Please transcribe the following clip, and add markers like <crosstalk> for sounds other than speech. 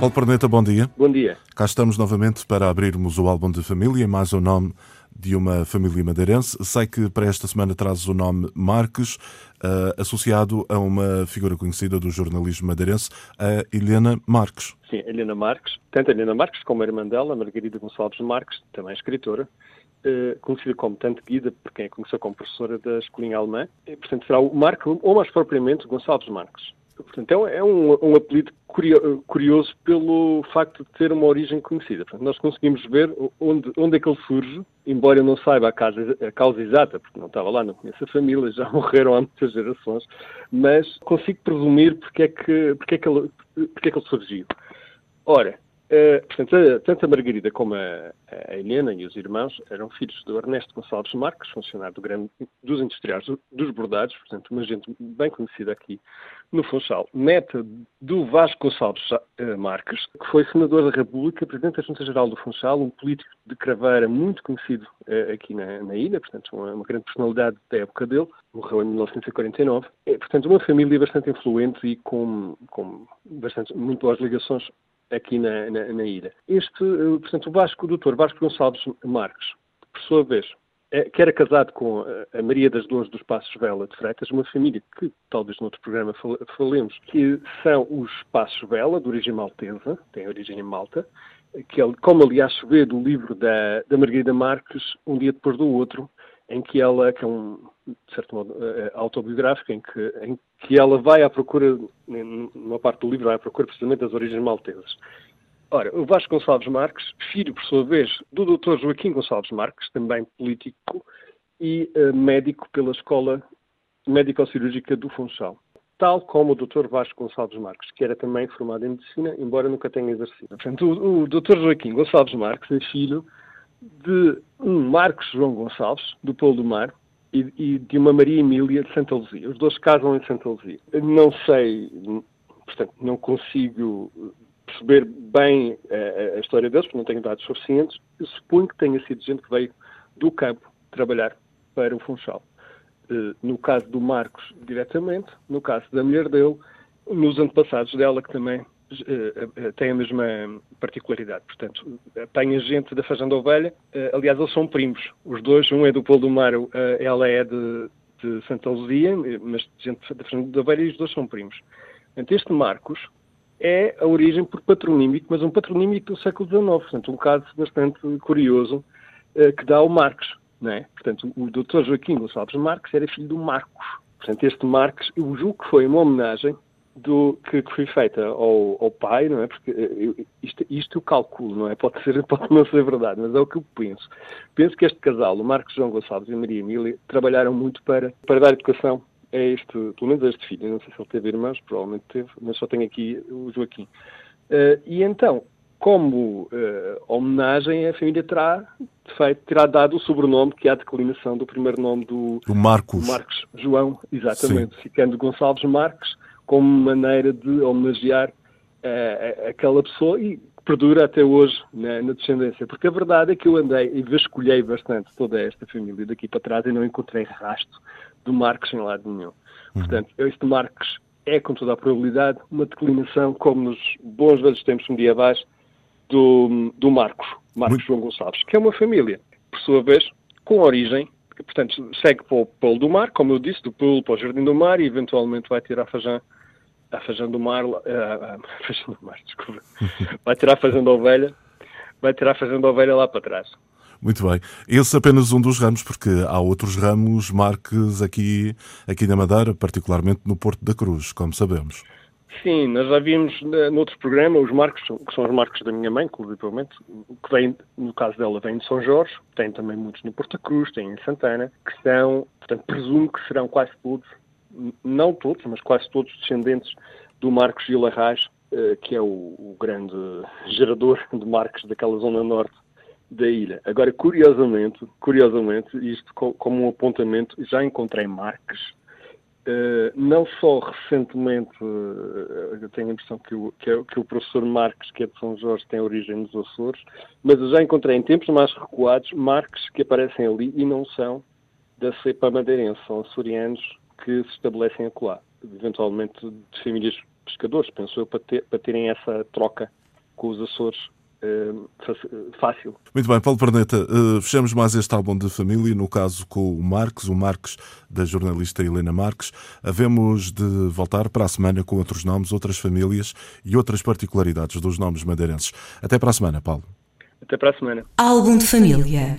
Paulo Perneta, bom dia. Bom dia. Cá estamos novamente para abrirmos o álbum de família, mais o nome de uma família madeirense. Sei que para esta semana traz o nome Marques, uh, associado a uma figura conhecida do jornalismo madeirense, a Helena Marques. Sim, Helena Marques. Tanto a Helena Marques como a irmã dela, Margarida Gonçalves Marques, também escritora, uh, conhecida como tanto Guida, por quem a conheceu como professora da escolinha alemã. E, portanto, será o Marco, ou mais propriamente, Gonçalves Marques. Portanto, é um, um apelido curioso pelo facto de ter uma origem conhecida. Portanto, nós conseguimos ver onde, onde é que ele surge, embora eu não saiba a causa, a causa exata, porque não estava lá, não conheço a família, já <laughs> morreram há muitas gerações, mas consigo presumir porque é que, porque é que, ele, porque é que ele surgiu. Ora, Uh, portanto, a, tanto a Margarida como a, a, Helena e os irmãos eram filhos do Ernesto Gonçalves Marques, funcionário do grande, dos industriais dos bordados, portanto, uma gente bem conhecida aqui no Funchal, neta do Vasco Gonçalves uh, Marques, que foi senador da República, presidente da Junta Geral do Funchal, um político de craveira muito conhecido uh, aqui na, na, ilha, portanto, uma, uma, grande personalidade da época dele, morreu em 1949. É, portanto, uma família bastante influente e com, com bastante, muito boas ligações aqui na, na, na ilha. Este, eh, portanto, o Vasco, o doutor Vasco Gonçalves Marques, por sua vez, é, que era casado com a Maria das Dores dos Passos Vela de Freitas, uma família que talvez noutro programa falemos, que são os Passos Vela, de origem maltesa, tem origem em Malta, que ele, como aliás se vê do livro da, da Margarida Marques, um dia depois do outro, em que ela, que é um, de certo modo, uh, autobiográfico, em que, em que ela vai à procura, numa parte do livro, vai à procura precisamente das origens maltesas. Ora, o Vasco Gonçalves Marques, filho, por sua vez, do Dr. Joaquim Gonçalves Marques, também político e uh, médico pela Escola Médico-Cirúrgica do Funchal. Tal como o Dr. Vasco Gonçalves Marques, que era também formado em Medicina, embora nunca tenha exercido. Portanto, o, o Dr. Joaquim Gonçalves Marques é filho de um Marcos João Gonçalves, do Polo do Mar, e, e, de uma Maria Emília de Santa Luzia. Os dois casam em Santa Luzia. Não sei, portanto, não consigo perceber bem a, a, história deles, porque não tenho dados suficientes. Eu suponho que tenha sido gente que veio do campo trabalhar para o Funchal. Uh, no caso do Marcos, diretamente, no caso da mulher dele, nos antepassados dela, que também eh, eh, tem a mesma particularidade. Portanto, apanha gente da Fazenda Ovelha, eh, aliás, eles são primos. Os dois, um é do Polo do Mar, ela é de, de Santa Luzia, mas gente da Fazenda Ovelha e os dois são primos. Portanto, este Marcos é a origem por patronímico, mas um patronímico do século XIX. Portanto, um caso bastante curioso que dá ao Marcos. Não é? Portanto, o Dr. Joaquim Gonçalves Marques era filho do Marcos. Portanto, este Marques, eu julgo que foi uma homenagem do, que, que foi feita ao, ao, pai, não é? Porque eh, eu, isto, isto eu calculo, não é? Pode, ser, <laughs> pode não ser verdade, mas é o que eu penso. Penso que este casal, o Marcos João Gonçalves e a Maria Emília, trabalharam muito para, para dar educação a este, pelo menos a este filho. Eu não sei se ele teve irmãos, provavelmente teve, mas só tenho aqui o Joaquim. Uh, e então, como uh, homenagem, a família terá, feito, terá dado o sobrenome que é a declinação do primeiro nome do, do Marcos. Marcos João, exatamente, Sim. ficando Gonçalves Marques como maneira de homenagear uh, aquela pessoa e perdura até hoje na, na, descendência. Porque a verdade é que eu andei e vasculhei bastante toda esta família daqui para trás e não encontrei rastro do Marcos em lado nenhum. Uhum. Portanto, este Marcos é, com toda a probabilidade, uma declinação, como nos bons velhos tempos medievais, do, do Marcos, Marcos Muito... João Gonçalves, que é uma família, por sua vez, com origem portanto, segue para o Polo do Mar, como eu disse, do Polo para o Jardim do Mar e eventualmente vai tirar a Fajã a Fazenda do Mar, uh, a <laughs> Fazenda do Mar, desculpa, vai tirar a Fazenda Ovelha, vai tirar a Fazenda Ovelha lá para trás. Muito bem. Esse é apenas um dos ramos, porque há outros ramos, marques aqui, aqui na Madeira, particularmente no Porto da Cruz, como sabemos. Sim, nós já vimos uh, noutro programa os marcos, que são os marcos da minha mãe, inclusivamente, que vem, no caso dela, vem de São Jorge, tem também muitos no Porto da Cruz, tem em Santana, que são, portanto, presumo que serão quase todos não todos, mas quase todos descendentes do Marcos Gil Arraes, eh, que é o, o, grande gerador de marcos daquela zona norte da ilha. Agora, curiosamente, curiosamente, isto como um apontamento, já encontrei marcas, uh, não só recentemente, uh, eu tenho a impressão que o, que, é, que o professor Marques, que é de São Jorge, tem origem nos Açores, mas eu já encontrei em tempos mais recuados marcos que aparecem ali e não são da cepa madeirense, são açorianos que se estabelecem acolá, eventualmente de famílias pescadores, penso eu, para, ter, para terem essa troca com os Açores fácil. Muito bem, Paulo Perneta, uh, fechamos mais este álbum de família, no caso com o Marques, o Marques da jornalista Helena Marques. Havemos de voltar para a semana com outros nomes, outras famílias e outras particularidades dos nomes madeirenses. Até para a semana, Paulo. Até para a semana. Álbum de família.